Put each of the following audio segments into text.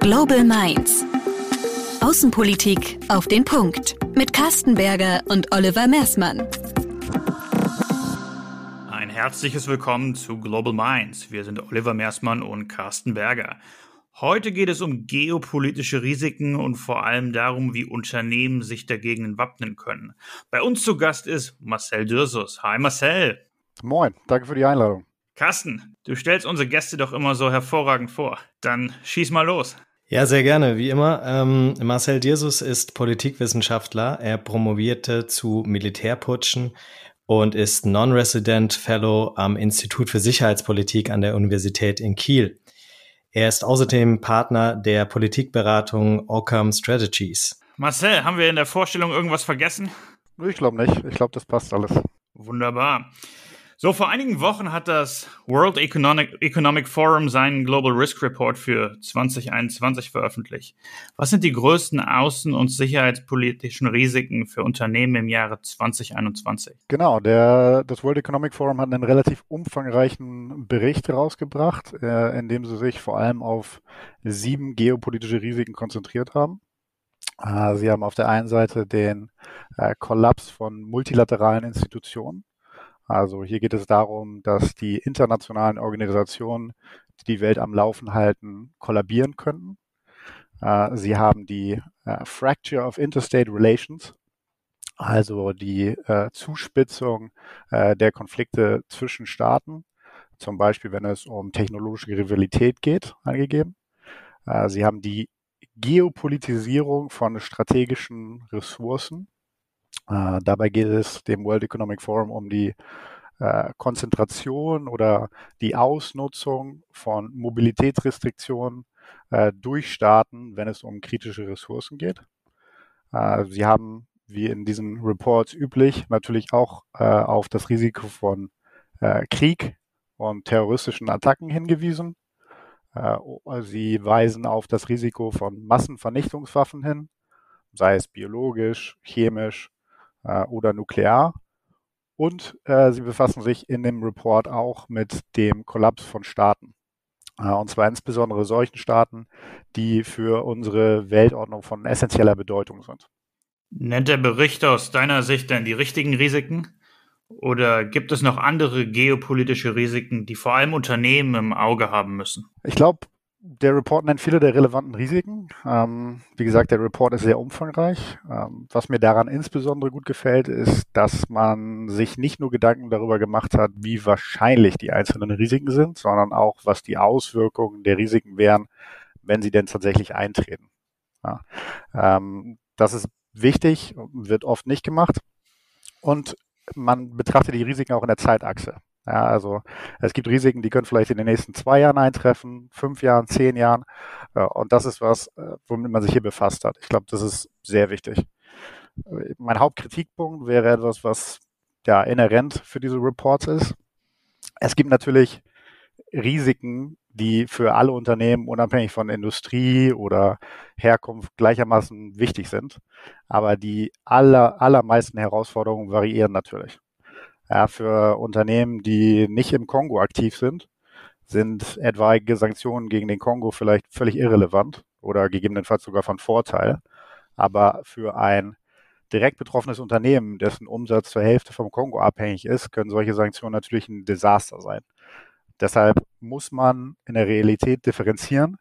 Global Minds. Außenpolitik auf den Punkt. Mit Carsten Berger und Oliver Mersmann. Ein herzliches Willkommen zu Global Minds. Wir sind Oliver Mersmann und Carsten Berger. Heute geht es um geopolitische Risiken und vor allem darum, wie Unternehmen sich dagegen wappnen können. Bei uns zu Gast ist Marcel Dürsus. Hi Marcel. Moin, danke für die Einladung. Carsten, du stellst unsere Gäste doch immer so hervorragend vor. Dann schieß mal los. Ja, sehr gerne, wie immer. Ähm, Marcel Dirsus ist Politikwissenschaftler. Er promovierte zu Militärputschen und ist Non-Resident Fellow am Institut für Sicherheitspolitik an der Universität in Kiel. Er ist außerdem Partner der Politikberatung Ockham Strategies. Marcel, haben wir in der Vorstellung irgendwas vergessen? Ich glaube nicht. Ich glaube, das passt alles. Wunderbar. So, vor einigen Wochen hat das World Economic, Forum seinen Global Risk Report für 2021 veröffentlicht. Was sind die größten außen- und sicherheitspolitischen Risiken für Unternehmen im Jahre 2021? Genau, der, das World Economic Forum hat einen relativ umfangreichen Bericht herausgebracht, äh, in dem sie sich vor allem auf sieben geopolitische Risiken konzentriert haben. Äh, sie haben auf der einen Seite den äh, Kollaps von multilateralen Institutionen. Also hier geht es darum, dass die internationalen Organisationen, die die Welt am Laufen halten, kollabieren könnten. Äh, sie haben die äh, Fracture of Interstate Relations, also die äh, Zuspitzung der Konflikte zwischen Staaten, zum Beispiel wenn es um technologische Rivalität geht, angegeben. Sie haben die Geopolitisierung von strategischen Ressourcen, äh, dabei geht es dem World Economic Forum um die äh, Konzentration oder die Ausnutzung von Mobilitätsrestriktionen äh, durch Staaten, wenn es um kritische Ressourcen geht. Äh, sie haben, wie in diesen Reports üblich, natürlich auch äh, auf das Risiko von äh, Krieg und terroristischen Attacken hingewiesen. Sie weisen auf das Risiko von Massenvernichtungswaffen hin, sei es biologisch, chemisch äh, oder nuklear. Und äh, sie befassen sich in dem Report auch mit dem Kollaps von Staaten. Äh, und zwar insbesondere solchen Staaten, die für unsere Weltordnung von essentieller Bedeutung sind. Nennt der Bericht aus deiner Sicht denn die richtigen Risiken? Oder gibt es noch andere geopolitische Risiken, die vor allem Unternehmen im Auge haben müssen? Ich glaube, der Report nennt viele der relevanten Risiken. Ähm, wie gesagt, der Report ist sehr umfangreich. Ähm, was mir daran insbesondere gut gefällt, ist, dass man sich nicht nur Gedanken darüber gemacht hat, wie wahrscheinlich die einzelnen Risiken sind, sondern auch, was die Auswirkungen der Risiken wären, wenn sie denn tatsächlich eintreten. Ja. Ähm, das ist wichtig, wird oft nicht gemacht. Und man betrachtet die Risiken auch in der Zeitachse. Ja, also es gibt Risiken, die können vielleicht in den nächsten zwei Jahren eintreffen, fünf Jahren, zehn Jahren. Und das ist was, äh, womit man sich hier befasst hat. Ich glaube, das ist sehr wichtig. Mein Hauptkritikpunkt wäre etwas, was ja inhärent für diese Reports ist. Es gibt natürlich Risiken, die für alle Unternehmen unabhängig von Industrie oder Herkunft gleichermaßen wichtig sind. Aber die aller, allermeisten Herausforderungen variieren natürlich. Ja, für Unternehmen, die nicht im Kongo aktiv sind, sind etwaige Sanktionen gegen den Kongo vielleicht völlig irrelevant oder gegebenenfalls sogar von Vorteil. Aber für ein direkt betroffenes Unternehmen, dessen Umsatz zur Hälfte vom Kongo abhängig ist, können solche Sanktionen natürlich ein Desaster sein. Deshalb muss man in der Realität differenzieren,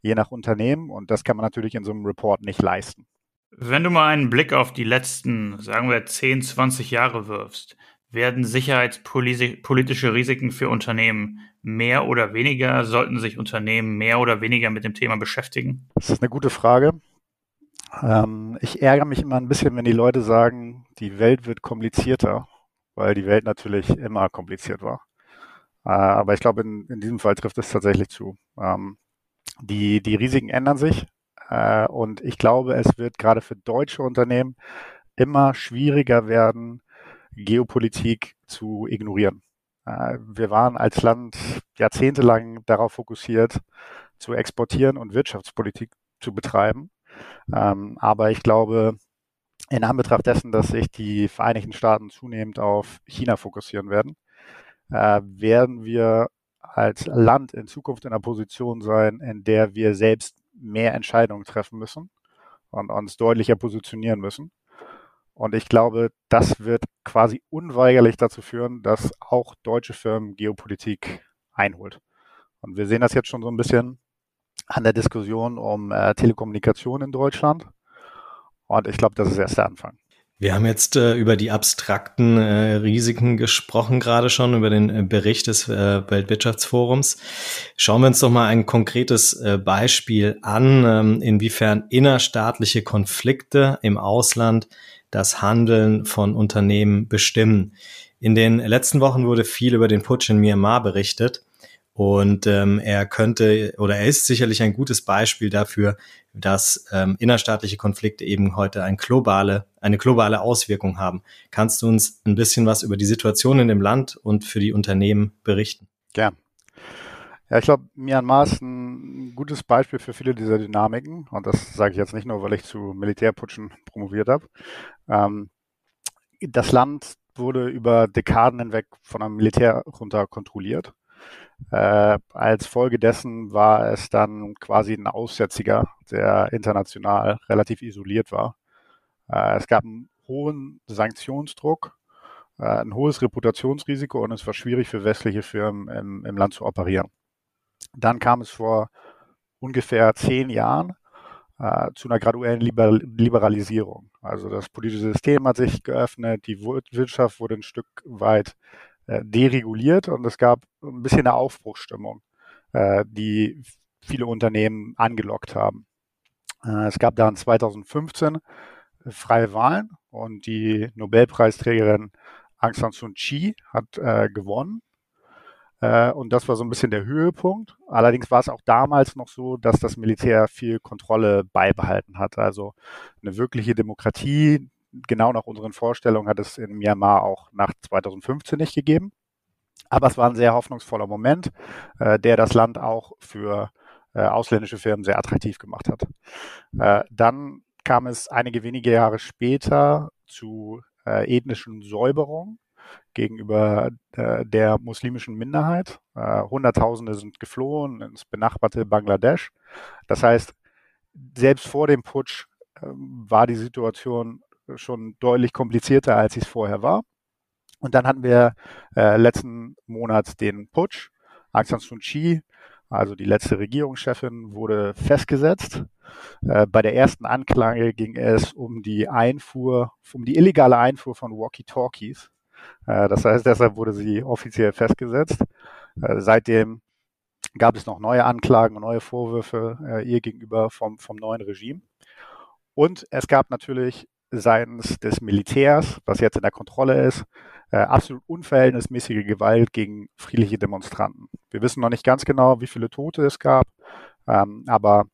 je nach Unternehmen. Und das kann man natürlich in so einem Report nicht leisten. Wenn du mal einen Blick auf die letzten, sagen wir, 10, 20 Jahre wirfst, werden sicherheitspolitische Risiken für Unternehmen mehr oder weniger? Sollten sich Unternehmen mehr oder weniger mit dem Thema beschäftigen? Das ist eine gute Frage. Ähm, ich ärgere mich immer ein bisschen, wenn die Leute sagen, die Welt wird komplizierter, weil die Welt natürlich immer kompliziert war. Äh, aber ich glaube, in, in diesem Fall trifft es tatsächlich zu. Ähm, die, die Risiken ändern sich äh, und ich glaube, es wird gerade für deutsche Unternehmen immer schwieriger werden, Geopolitik zu ignorieren. Äh, wir waren als Land jahrzehntelang darauf fokussiert, zu exportieren und Wirtschaftspolitik zu betreiben. Ähm, aber ich glaube, in Anbetracht dessen, dass sich die Vereinigten Staaten zunehmend auf China fokussieren werden, äh, werden wir als Land in Zukunft in einer Position sein, in der wir selbst mehr Entscheidungen treffen müssen und uns deutlicher positionieren müssen. Und ich glaube, das wird quasi unweigerlich dazu führen, dass auch deutsche Firmen Geopolitik einholt. Und wir sehen das jetzt schon so ein bisschen an der Diskussion um äh, Telekommunikation in Deutschland. Und ich glaube, das ist erst der Anfang. Wir haben jetzt äh, über die abstrakten äh, Risiken gesprochen, gerade schon über den äh, Bericht des äh, Weltwirtschaftsforums. Schauen wir uns doch mal ein konkretes äh, Beispiel an, ähm, inwiefern innerstaatliche Konflikte im Ausland das Handeln von Unternehmen bestimmen. In den letzten Wochen wurde viel über den Putsch in Myanmar berichtet. Und ähm, er könnte oder er ist sicherlich ein gutes Beispiel dafür, dass ähm, innerstaatliche Konflikte eben heute ein globale, eine globale Auswirkung haben. Kannst du uns ein bisschen was über die Situation in dem Land und für die Unternehmen berichten? Gern. Ja, ich glaube, Myanmar ist ein gutes Beispiel für viele dieser Dynamiken. Und das sage ich jetzt nicht nur, weil ich zu Militärputschen promoviert habe. Ähm, das Land wurde über Dekaden hinweg von einem Militär runter kontrolliert. Äh, als Folge dessen war es dann quasi ein Aussätziger, der international relativ isoliert war. Äh, es gab einen hohen Sanktionsdruck, äh, ein hohes Reputationsrisiko und es war schwierig für westliche Firmen im, im Land zu operieren. Dann kam es vor ungefähr zehn Jahren äh, zu einer graduellen Liber Liberalisierung. Also das politische System hat sich geöffnet, die Wirtschaft wurde ein Stück weit äh, dereguliert und es gab ein bisschen eine Aufbruchsstimmung, äh, die viele Unternehmen angelockt haben. Äh, es gab dann 2015 freie Wahlen und die Nobelpreisträgerin Aung San Suu Kyi hat äh, gewonnen. Äh, und das war so ein bisschen der Höhepunkt. Allerdings war es auch damals noch so, dass das Militär viel Kontrolle beibehalten hat. Also eine wirkliche Demokratie, genau nach unseren Vorstellungen hat es in Myanmar auch nach 2015 nicht gegeben. Aber es war ein sehr hoffnungsvoller Moment, äh, der das Land auch für äh, ausländische Firmen sehr attraktiv gemacht hat. Äh, dann kam es einige wenige Jahre später zu äh, ethnischen Säuberungen gegenüber äh, der muslimischen Minderheit. Äh, Hunderttausende sind geflohen ins benachbarte Bangladesch. Das heißt, selbst vor dem Putsch ähm, war die Situation schon deutlich komplizierter, als es vorher war. Und dann hatten wir äh, letzten Monat den Putsch. Aung San Suu Kyi, also die letzte Regierungschefin, wurde festgesetzt. Äh, bei der ersten Anklage ging es um die Einfuhr, um die illegale Einfuhr von Walkie-Talkies. Äh, das heißt, deshalb wurde sie offiziell festgesetzt. Äh, seitdem gab es noch neue Anklagen und neue Vorwürfe äh, ihr gegenüber vom, vom neuen Regime. Und es gab natürlich seitens des Militärs, was jetzt in der Kontrolle ist, äh, absolut unverhältnismäßige Gewalt gegen friedliche Demonstranten. Wir wissen noch nicht ganz genau, wie viele Tote es gab, ähm, aber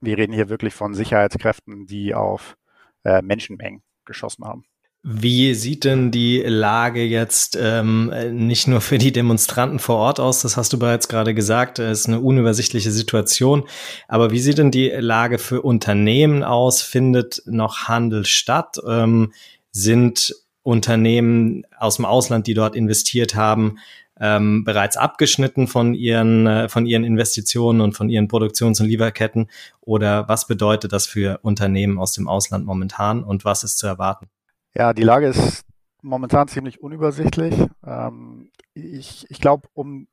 wir reden hier wirklich von Sicherheitskräften, die auf äh, Menschenmengen geschossen haben. Wie sieht denn die Lage jetzt ähm, nicht nur für die Demonstranten vor Ort aus? Das hast du bereits gerade gesagt. Es ist eine unübersichtliche Situation. Aber wie sieht denn die Lage für Unternehmen aus? Findet noch Handel statt? Ähm, sind Unternehmen aus dem Ausland, die dort investiert haben, ähm, bereits abgeschnitten von ihren, äh, von ihren Investitionen und von ihren Produktions- und Lieferketten? Oder was bedeutet das für Unternehmen aus dem Ausland momentan und was ist zu erwarten? Ja, die Lage ist momentan ziemlich unübersichtlich. Ähm, ich ich glaube, um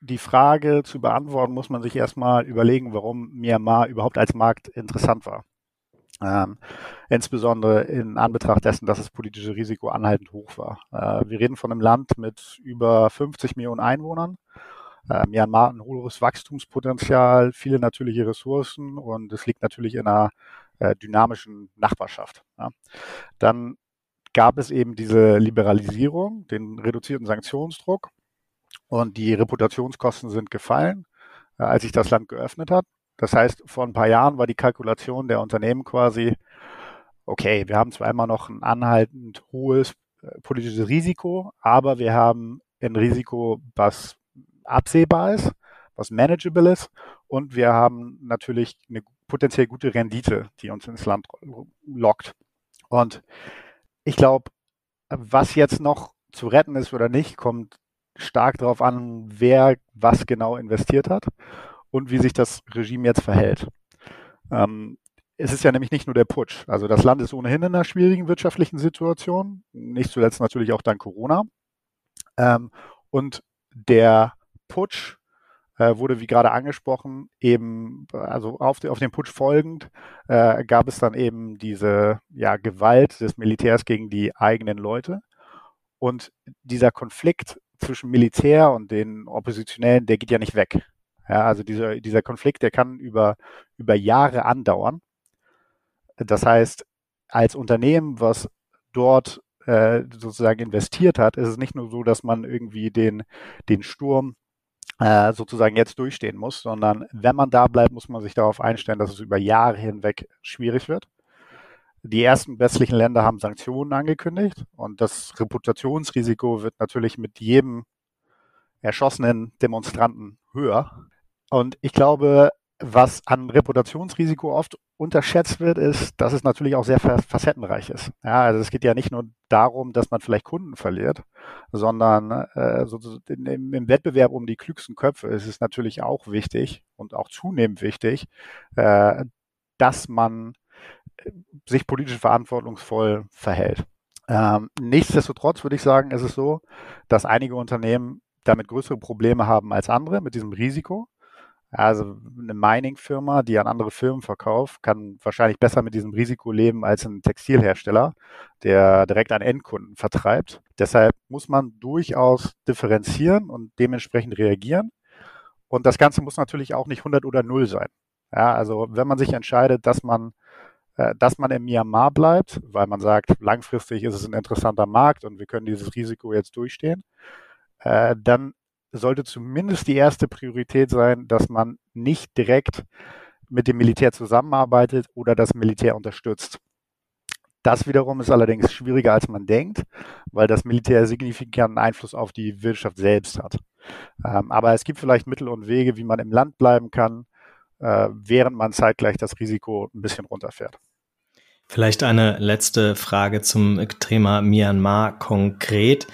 die Frage zu beantworten, muss man sich erstmal überlegen, warum Myanmar überhaupt als Markt interessant war. Ähm, insbesondere in Anbetracht dessen, dass das politische Risiko anhaltend hoch war. Äh, wir reden von einem Land mit über 50 Millionen Einwohnern. Äh, Myanmar hat ein hohes Wachstumspotenzial, viele natürliche Ressourcen und es liegt natürlich in einer äh, dynamischen Nachbarschaft. Ja. Dann gab es eben diese Liberalisierung, den reduzierten Sanktionsdruck und die Reputationskosten sind gefallen, äh, als sich das Land geöffnet hat. Das heißt, vor ein paar Jahren war die Kalkulation der Unternehmen quasi, okay, wir haben zwar immer noch ein anhaltend hohes äh, politisches Risiko, aber wir haben ein Risiko, was absehbar ist, was manageable ist und wir haben natürlich eine potenziell gute Rendite, die uns ins Land lockt. Und ich glaube, was jetzt noch zu retten ist oder nicht, kommt stark darauf an, wer was genau investiert hat und wie sich das Regime jetzt verhält. Ähm, es ist ja nämlich nicht nur der Putsch. Also das Land ist ohnehin in einer schwierigen wirtschaftlichen Situation, nicht zuletzt natürlich auch dank Corona. Ähm, und der Putsch äh, wurde, wie gerade angesprochen, eben, also auf, auf den Putsch folgend, äh, gab es dann eben diese ja, Gewalt des Militärs gegen die eigenen Leute. Und dieser Konflikt zwischen Militär und den Oppositionellen, der geht ja nicht weg. Ja, also dieser, dieser Konflikt, der kann über, über Jahre andauern. Das heißt, als Unternehmen, was dort äh, sozusagen investiert hat, ist es nicht nur so, dass man irgendwie den, den Sturm äh, sozusagen jetzt durchstehen muss, sondern wenn man da bleibt, muss man sich darauf einstellen, dass es über Jahre hinweg schwierig wird. Die ersten westlichen Länder haben Sanktionen angekündigt und das Reputationsrisiko wird natürlich mit jedem erschossenen Demonstranten höher. Und ich glaube, was an Reputationsrisiko oft unterschätzt wird, ist, dass es natürlich auch sehr facettenreich ist. Ja, also es geht ja nicht nur darum, dass man vielleicht Kunden verliert, sondern äh, so, im, im, Wettbewerb um die klügsten Köpfe ist es natürlich auch wichtig und auch zunehmend wichtig, äh, dass man äh, sich politisch verantwortungsvoll verhält. Ähm, nichtsdestotrotz würde ich sagen, ist es so, dass einige Unternehmen damit größere Probleme haben als andere mit diesem Risiko. Also eine Mining-Firma, die an andere Firmen verkauft, kann wahrscheinlich besser mit diesem Risiko leben als ein Textilhersteller, der direkt an Endkunden vertreibt. Deshalb muss man durchaus differenzieren und dementsprechend reagieren. Und das Ganze muss natürlich auch nicht 100 oder 0 sein. Ja, also wenn man sich entscheidet, dass man äh, dass man in Myanmar bleibt, weil man sagt, langfristig ist es ein interessanter Markt und wir können dieses Risiko jetzt durchstehen, äh, dann sollte zumindest die erste Priorität sein, dass man nicht direkt mit dem Militär zusammenarbeitet oder das Militär unterstützt. Das wiederum ist allerdings schwieriger, als man denkt, weil das Militär signifikanten Einfluss auf die Wirtschaft selbst hat. Ähm, aber es gibt vielleicht Mittel und Wege, wie man im Land bleiben kann, äh, während man zeitgleich das Risiko ein bisschen runterfährt. Vielleicht eine letzte Frage zum Thema Myanmar konkret.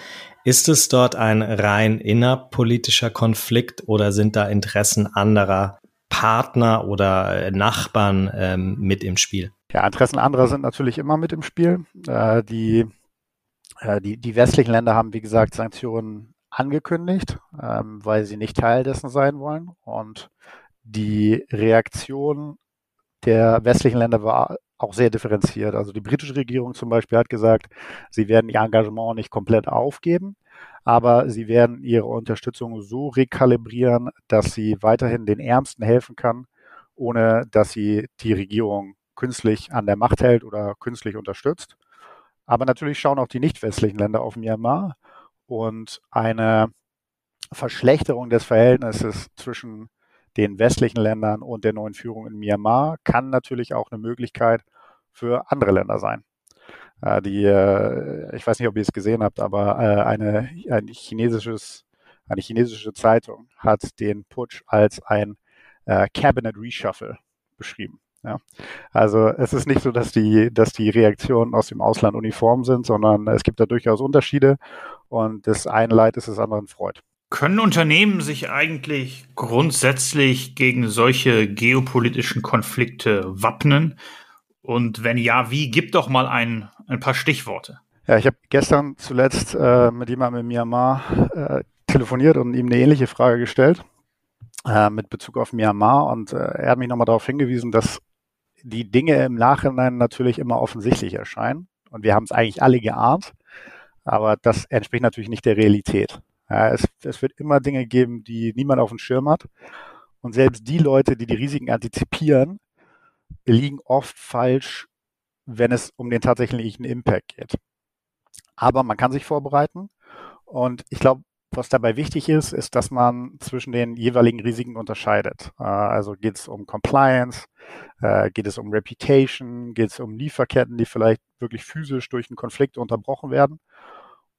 Ist es dort ein rein innerpolitischer Konflikt oder sind da Interessen anderer Partner oder Nachbarn ähm, mit im Spiel? Ja, Interessen anderer sind natürlich immer mit im Spiel. Äh, die, äh, die, die westlichen Länder haben, wie gesagt, Sanktionen angekündigt, ähm, weil sie nicht Teil dessen sein wollen. Und die Reaktion der westlichen Länder war auch sehr differenziert. Also die britische Regierung zum Beispiel hat gesagt, sie werden ihr Engagement nicht komplett aufgeben, aber sie werden ihre Unterstützung so rekalibrieren, dass sie weiterhin den Ärmsten helfen kann, ohne dass sie die Regierung künstlich an der Macht hält oder künstlich unterstützt. Aber natürlich schauen auch die nicht westlichen Länder auf Myanmar und eine Verschlechterung des Verhältnisses zwischen den westlichen Ländern und der neuen Führung in Myanmar kann natürlich auch eine Möglichkeit für andere Länder sein. Äh, die, äh, ich weiß nicht, ob ihr es gesehen habt, aber äh, eine, ein chinesisches, eine chinesische Zeitung hat den Putsch als ein Cabinet Reshuffle beschrieben. Ja. Also es ist nicht so, dass die, dass die Reaktionen aus dem Ausland uniform sind, sondern es gibt da durchaus Unterschiede und das eine Leid ist das anderen Freud. Können Unternehmen sich eigentlich grundsätzlich gegen solche geopolitischen Konflikte wappnen? Und wenn ja, wie? Gib doch mal ein, ein paar Stichworte. Ja, ich habe gestern zuletzt äh, mit jemandem in Myanmar äh, telefoniert und ihm eine ähnliche Frage gestellt äh, mit Bezug auf Myanmar. Und äh, er hat mich nochmal darauf hingewiesen, dass die Dinge im Nachhinein natürlich immer offensichtlich erscheinen. Und wir haben es eigentlich alle geahnt, aber das entspricht natürlich nicht der Realität. Ja, es, es wird immer Dinge geben, die niemand auf dem Schirm hat. Und selbst die Leute, die die Risiken antizipieren, liegen oft falsch, wenn es um den tatsächlichen Impact geht. Aber man kann sich vorbereiten. Und ich glaube, was dabei wichtig ist, ist, dass man zwischen den jeweiligen Risiken unterscheidet. Äh, also geht es um Compliance, äh, geht es um Reputation, geht es um Lieferketten, die vielleicht wirklich physisch durch einen Konflikt unterbrochen werden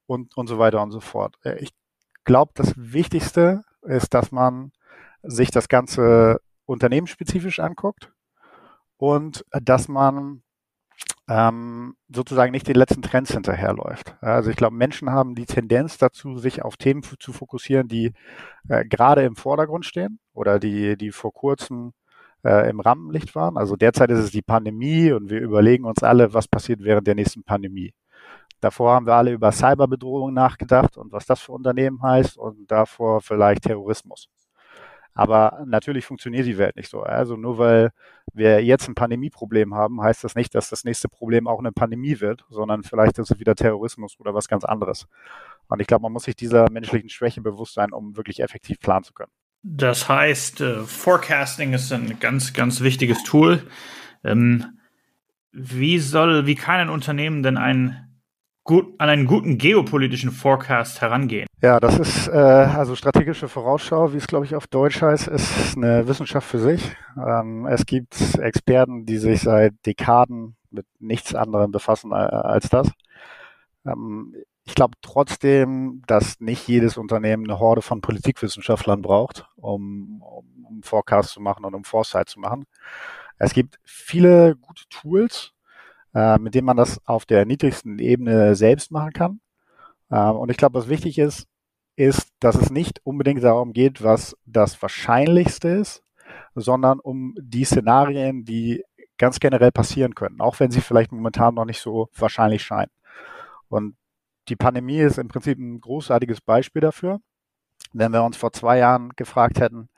und, und so weiter und so fort. Äh, ich glaube, das Wichtigste ist, dass man sich das Ganze unternehmensspezifisch anguckt und dass man ähm, sozusagen nicht den letzten Trends hinterherläuft. Also ich glaube, Menschen haben die Tendenz dazu, sich auf Themen zu fokussieren, die äh, gerade im Vordergrund stehen oder die, die vor kurzem äh, im Rampenlicht waren. Also derzeit ist es die Pandemie und wir überlegen uns alle, was passiert während der nächsten Pandemie. Davor haben wir alle über Cyberbedrohungen nachgedacht und was das für Unternehmen heißt und davor vielleicht Terrorismus. Aber natürlich funktioniert die Welt nicht so. Also nur weil wir jetzt ein Pandemieproblem haben, heißt das nicht, dass das nächste Problem auch eine Pandemie wird, sondern vielleicht ist es wieder Terrorismus oder was ganz anderes. Und ich glaube, man muss sich dieser menschlichen Schwäche bewusst sein, um wirklich effektiv planen zu können. Das heißt, äh, Forecasting ist ein ganz, ganz wichtiges Tool. Ähm, wie soll, wie kann ein Unternehmen denn ein gut, an einen guten geopolitischen Forecast herangehen? Ja, das ist äh, also strategische Vorausschau, wie es glaube ich auf Deutsch heißt, ist eine Wissenschaft für sich. Ähm, es gibt Experten, die sich seit Dekaden mit nichts anderem befassen äh, als das. Ähm, ich glaube trotzdem, dass nicht jedes Unternehmen eine Horde von Politikwissenschaftlern braucht, um, um, um Forecast zu machen und um Foresight zu machen. Es gibt viele gute Tools, äh, mit denen man das auf der niedrigsten Ebene selbst machen kann. Äh, und ich glaube, was wichtig ist, ist, dass es nicht unbedingt darum geht, was das Wahrscheinlichste ist, sondern um die Szenarien, die ganz generell passieren können, auch wenn sie vielleicht momentan noch nicht so wahrscheinlich scheinen. Und die Pandemie ist im Prinzip ein großartiges Beispiel dafür. Wenn wir uns vor zwei Jahren gefragt hätten,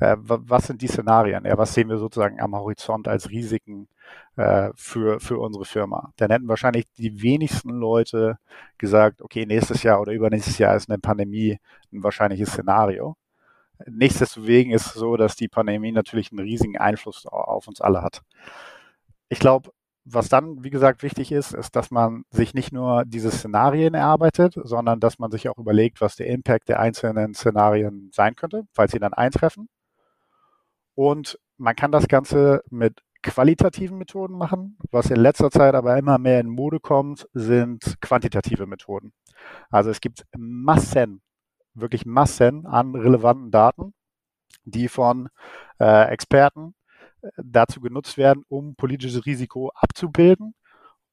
was sind die Szenarien, ja, was sehen wir sozusagen am Horizont als Risiken äh, für, für unsere Firma, dann hätten wahrscheinlich die wenigsten Leute gesagt, okay, nächstes Jahr oder übernächstes Jahr ist eine Pandemie ein wahrscheinliches Szenario. Nichtsdestoweniger ist es so, dass die Pandemie natürlich einen riesigen Einfluss auf uns alle hat. Ich glaube, was dann, wie gesagt, wichtig ist, ist, dass man sich nicht nur diese Szenarien erarbeitet, sondern dass man sich auch überlegt, was der Impact der einzelnen Szenarien sein könnte, falls sie dann eintreffen. Und man kann das Ganze mit qualitativen Methoden machen. Was in letzter Zeit aber immer mehr in Mode kommt, sind quantitative Methoden. Also es gibt Massen, wirklich Massen an relevanten Daten, die von äh, Experten dazu genutzt werden, um politisches Risiko abzubilden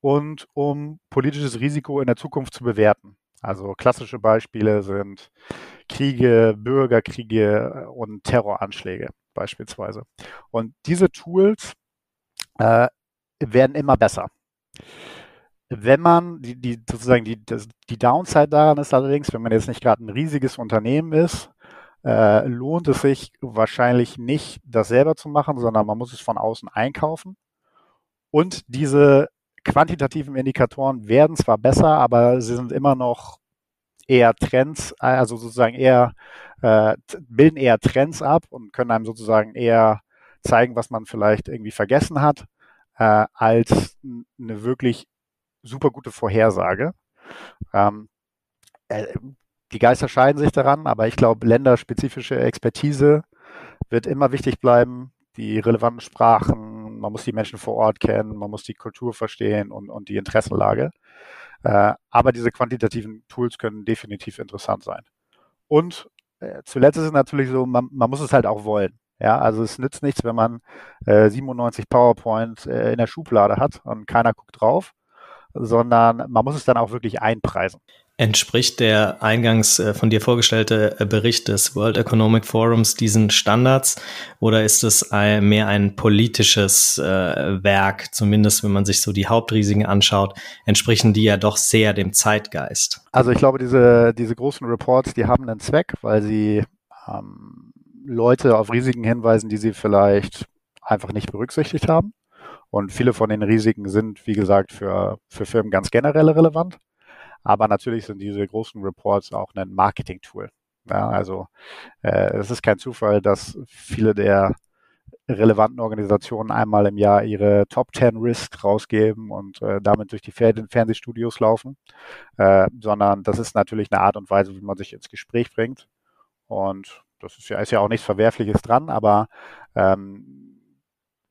und um politisches Risiko in der Zukunft zu bewerten. Also klassische Beispiele sind Kriege, Bürgerkriege und Terroranschläge beispielsweise. Und diese Tools äh, werden immer besser. Wenn man, die, die sozusagen die, die Downside daran ist allerdings, wenn man jetzt nicht gerade ein riesiges Unternehmen ist, äh, lohnt es sich wahrscheinlich nicht, das selber zu machen, sondern man muss es von außen einkaufen. Und diese quantitativen Indikatoren werden zwar besser, aber sie sind immer noch eher Trends, also sozusagen eher, äh, bilden eher Trends ab und können einem sozusagen eher zeigen, was man vielleicht irgendwie vergessen hat, äh, als eine wirklich super gute Vorhersage. Ähm, äh, die Geister scheiden sich daran, aber ich glaube, länderspezifische Expertise wird immer wichtig bleiben. Die relevanten Sprachen, man muss die Menschen vor Ort kennen, man muss die Kultur verstehen und, und die Interessenlage. Äh, aber diese quantitativen Tools können definitiv interessant sein. Und äh, zuletzt ist es natürlich so, man, man muss es halt auch wollen. Ja, also es nützt nichts, wenn man äh, 97 PowerPoint äh, in der Schublade hat und keiner guckt drauf, sondern man muss es dann auch wirklich einpreisen. Entspricht der eingangs äh, von dir vorgestellte äh, Bericht des World Economic Forums diesen Standards oder ist es mehr ein politisches äh, Werk, zumindest wenn man sich so die Hauptrisiken anschaut, entsprechen die ja doch sehr dem Zeitgeist? Also ich glaube, diese, diese großen Reports, die haben einen Zweck, weil sie ähm, Leute auf Risiken hinweisen, die sie vielleicht einfach nicht berücksichtigt haben. Und viele von den Risiken sind, wie gesagt, für, für Firmen ganz generell relevant. Aber natürlich sind diese großen Reports auch ein Marketing-Tool. Ja, also äh, es ist kein Zufall, dass viele der relevanten Organisationen einmal im Jahr ihre Top 10 Risk rausgeben und äh, damit durch die Fernsehstudios laufen, äh, sondern das ist natürlich eine Art und Weise, wie man sich ins Gespräch bringt. Und das ist ja, ist ja auch nichts Verwerfliches dran, aber ähm,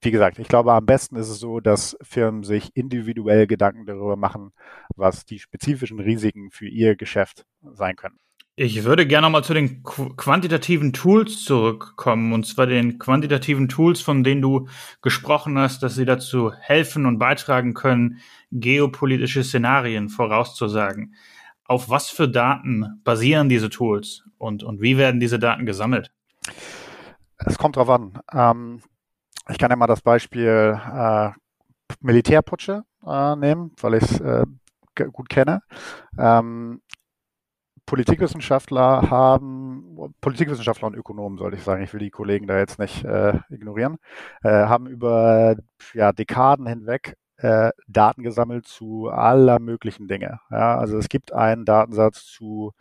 wie gesagt, ich glaube, am besten ist es so, dass Firmen sich individuell Gedanken darüber machen, was die spezifischen Risiken für ihr Geschäft sein können. Ich würde gerne nochmal zu den quantitativen Tools zurückkommen, und zwar den quantitativen Tools, von denen du gesprochen hast, dass sie dazu helfen und beitragen können, geopolitische Szenarien vorauszusagen. Auf was für Daten basieren diese Tools und, und wie werden diese Daten gesammelt? Es kommt drauf an. Ähm, ich kann ja mal das Beispiel äh, Militärputsche äh, nehmen, weil ich es äh, gut kenne. Ähm, Politikwissenschaftler haben, Politikwissenschaftler und Ökonomen, sollte ich sagen, ich will die Kollegen da jetzt nicht äh, ignorieren, äh, haben über ja, Dekaden hinweg äh, Daten gesammelt zu aller möglichen Dinge. Ja, also es gibt einen Datensatz zu,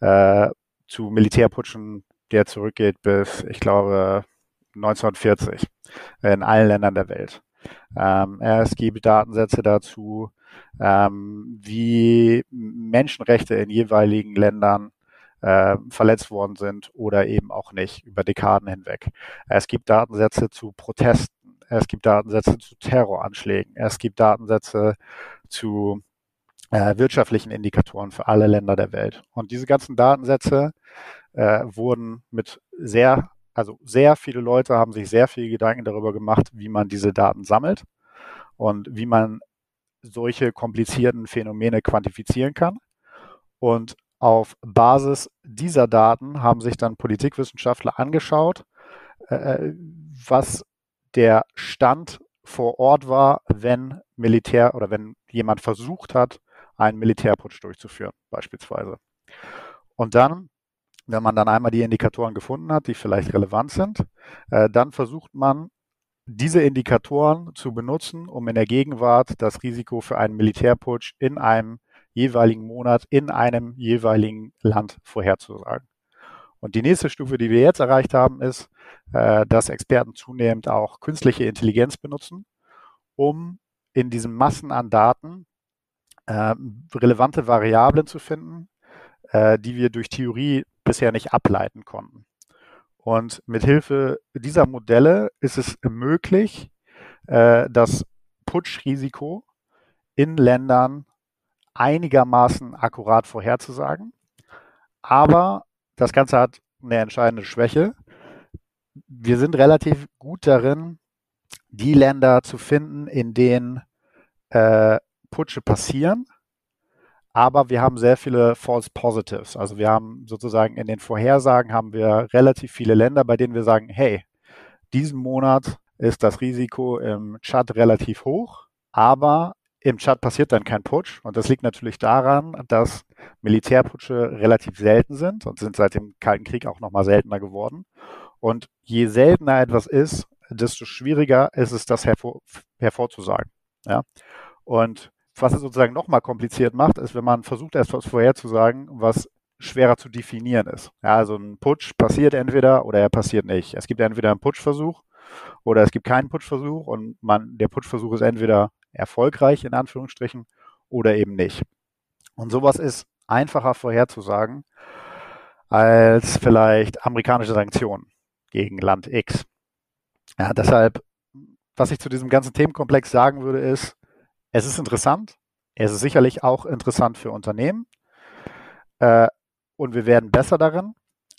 äh, zu Militärputschen, der zurückgeht bis, ich glaube, 1940 in allen Ländern der Welt. Ähm, es gibt Datensätze dazu, ähm, wie Menschenrechte in jeweiligen Ländern äh, verletzt worden sind oder eben auch nicht über Dekaden hinweg. Es gibt Datensätze zu Protesten, es gibt Datensätze zu Terroranschlägen, es gibt Datensätze zu äh, wirtschaftlichen Indikatoren für alle Länder der Welt. Und diese ganzen Datensätze äh, wurden mit sehr also sehr viele Leute haben sich sehr viel Gedanken darüber gemacht, wie man diese Daten sammelt und wie man solche komplizierten Phänomene quantifizieren kann. Und auf Basis dieser Daten haben sich dann Politikwissenschaftler angeschaut, äh, was der Stand vor Ort war, wenn Militär oder wenn jemand versucht hat, einen Militärputsch durchzuführen, beispielsweise. Und dann wenn man dann einmal die Indikatoren gefunden hat, die vielleicht relevant sind, äh, dann versucht man, diese Indikatoren zu benutzen, um in der Gegenwart das Risiko für einen Militärputsch in einem jeweiligen Monat in einem jeweiligen Land vorherzusagen. Und die nächste Stufe, die wir jetzt erreicht haben, ist, äh, dass Experten zunehmend auch künstliche Intelligenz benutzen, um in diesen Massen an Daten äh, relevante Variablen zu finden, äh, die wir durch Theorie bisher nicht ableiten konnten. Und mit Hilfe dieser Modelle ist es möglich, äh, das Putschrisiko in Ländern einigermaßen akkurat vorherzusagen. Aber das Ganze hat eine entscheidende Schwäche. Wir sind relativ gut darin, die Länder zu finden, in denen äh, Putsche passieren aber wir haben sehr viele False Positives. Also wir haben sozusagen in den Vorhersagen haben wir relativ viele Länder, bei denen wir sagen, hey, diesen Monat ist das Risiko im Chat relativ hoch, aber im Chat passiert dann kein Putsch. Und das liegt natürlich daran, dass Militärputsche relativ selten sind und sind seit dem Kalten Krieg auch nochmal seltener geworden. Und je seltener etwas ist, desto schwieriger ist es, das hervor, hervorzusagen. Ja? Und was es sozusagen nochmal kompliziert macht, ist, wenn man versucht, etwas vorherzusagen, was schwerer zu definieren ist. Ja, also ein Putsch passiert entweder oder er passiert nicht. Es gibt entweder einen Putschversuch oder es gibt keinen Putschversuch und man, der Putschversuch ist entweder erfolgreich in Anführungsstrichen oder eben nicht. Und sowas ist einfacher vorherzusagen als vielleicht amerikanische Sanktionen gegen Land X. Ja, deshalb, was ich zu diesem ganzen Themenkomplex sagen würde, ist, es ist interessant. Es ist sicherlich auch interessant für Unternehmen. Äh, und wir werden besser darin.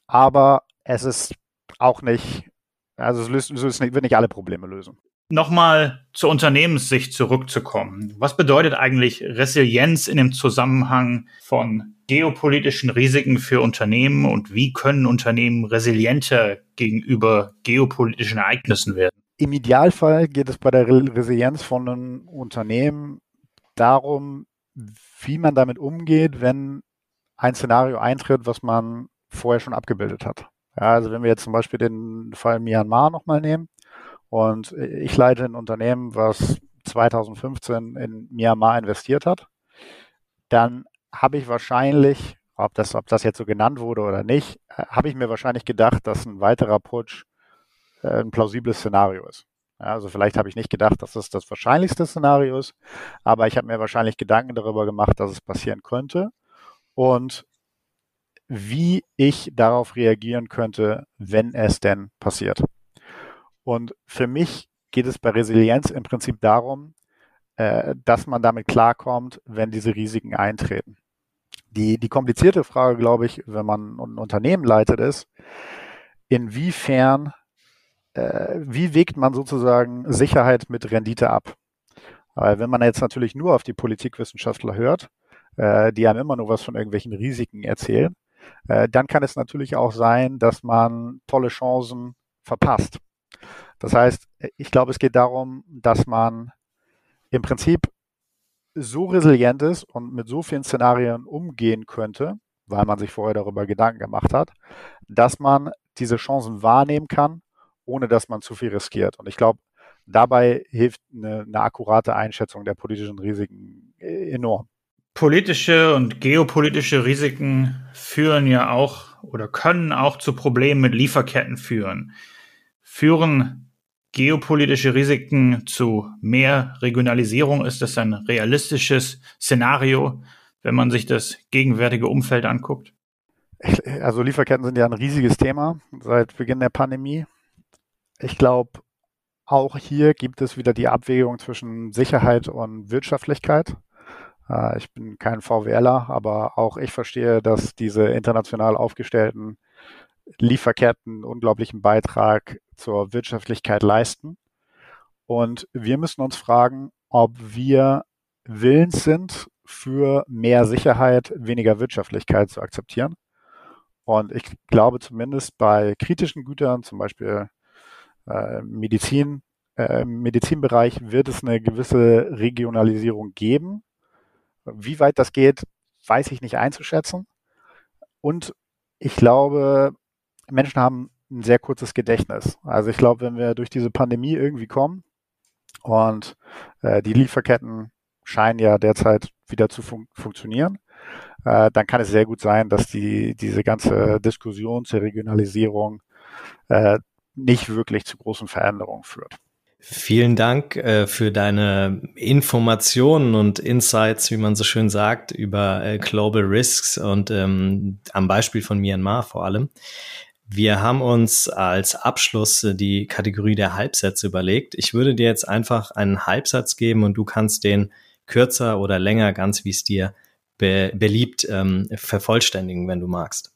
Aber es ist auch nicht, also es, löst, es wird nicht alle Probleme lösen. Nochmal zur Unternehmenssicht zurückzukommen. Was bedeutet eigentlich Resilienz in dem Zusammenhang von geopolitischen Risiken für Unternehmen und wie können Unternehmen resilienter gegenüber geopolitischen Ereignissen werden? Im Idealfall geht es bei der Resilienz von einem Unternehmen darum, wie man damit umgeht, wenn ein Szenario eintritt, was man vorher schon abgebildet hat. Ja, also wenn wir jetzt zum Beispiel den Fall Myanmar nochmal nehmen und ich leite ein Unternehmen, was 2015 in Myanmar investiert hat, dann habe ich wahrscheinlich, ob das, ob das jetzt so genannt wurde oder nicht, äh, habe ich mir wahrscheinlich gedacht, dass ein weiterer Putsch ein plausibles Szenario ist. Also vielleicht habe ich nicht gedacht, dass das das wahrscheinlichste Szenario ist, aber ich habe mir wahrscheinlich Gedanken darüber gemacht, dass es passieren könnte und wie ich darauf reagieren könnte, wenn es denn passiert. Und für mich geht es bei Resilienz im Prinzip darum, äh, dass man damit klarkommt, wenn diese Risiken eintreten. Die, die komplizierte Frage, glaube ich, wenn man ein Unternehmen leitet, ist, inwiefern äh, wie wägt man sozusagen Sicherheit mit Rendite ab? Weil wenn man jetzt natürlich nur auf die Politikwissenschaftler hört, äh, die einem immer nur was von irgendwelchen Risiken erzählen, äh, dann kann es natürlich auch sein, dass man tolle Chancen verpasst. Das heißt, ich glaube, es geht darum, dass man im Prinzip so resilient ist und mit so vielen Szenarien umgehen könnte, weil man sich vorher darüber Gedanken gemacht hat, dass man diese Chancen wahrnehmen kann, ohne dass man zu viel riskiert. Und ich glaube, dabei hilft eine, eine akkurate Einschätzung der politischen Risiken enorm. Politische und geopolitische Risiken führen ja auch oder können auch zu Problemen mit Lieferketten führen. Führen geopolitische Risiken zu mehr Regionalisierung? Ist das ein realistisches Szenario, wenn man sich das gegenwärtige Umfeld anguckt? Also Lieferketten sind ja ein riesiges Thema seit Beginn der Pandemie. Ich glaube, auch hier gibt es wieder die Abwägung zwischen Sicherheit und Wirtschaftlichkeit. Äh, ich bin kein VWLer, aber auch ich verstehe, dass diese international aufgestellten Lieferketten unglaublichen Beitrag zur Wirtschaftlichkeit leisten. Und wir müssen uns fragen, ob wir willens sind, für mehr Sicherheit, weniger Wirtschaftlichkeit zu akzeptieren. Und ich glaube zumindest bei kritischen Gütern, zum Beispiel äh, Medizin, äh, Medizinbereich, wird es eine gewisse Regionalisierung geben. Wie weit das geht, weiß ich nicht einzuschätzen. Und ich glaube, Menschen haben ein sehr kurzes Gedächtnis. Also ich glaube, wenn wir durch diese Pandemie irgendwie kommen und äh, die Lieferketten scheinen ja derzeit wieder zu fun funktionieren, äh, dann kann es sehr gut sein, dass die diese ganze Diskussion zur Regionalisierung äh, nicht wirklich zu großen Veränderungen führt. Vielen Dank äh, für deine Informationen und Insights, wie man so schön sagt, über äh, Global Risks und ähm, am Beispiel von Myanmar vor allem. Wir haben uns als Abschluss die Kategorie der Halbsätze überlegt. Ich würde dir jetzt einfach einen Halbsatz geben und du kannst den kürzer oder länger, ganz wie es dir be beliebt, ähm, vervollständigen, wenn du magst.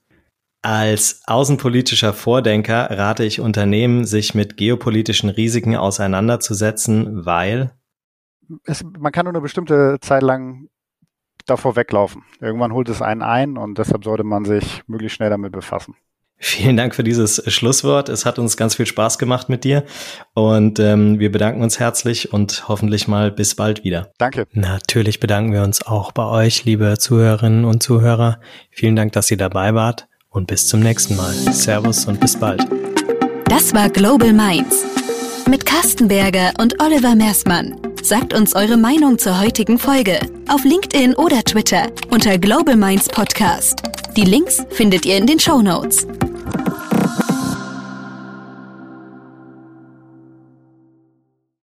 Als außenpolitischer Vordenker rate ich Unternehmen, sich mit geopolitischen Risiken auseinanderzusetzen, weil es, man kann nur eine bestimmte Zeit lang davor weglaufen. Irgendwann holt es einen ein und deshalb sollte man sich möglichst schnell damit befassen. Vielen Dank für dieses Schlusswort. Es hat uns ganz viel Spaß gemacht mit dir und ähm, wir bedanken uns herzlich und hoffentlich mal bis bald wieder. Danke. Natürlich bedanken wir uns auch bei euch, liebe Zuhörerinnen und Zuhörer. Vielen Dank, dass ihr dabei wart und bis zum nächsten Mal. Servus und bis bald. Das war Global Minds mit Carsten Berger und Oliver Mersmann. Sagt uns eure Meinung zur heutigen Folge auf LinkedIn oder Twitter unter Global Minds Podcast. Die Links findet ihr in den Show Notes.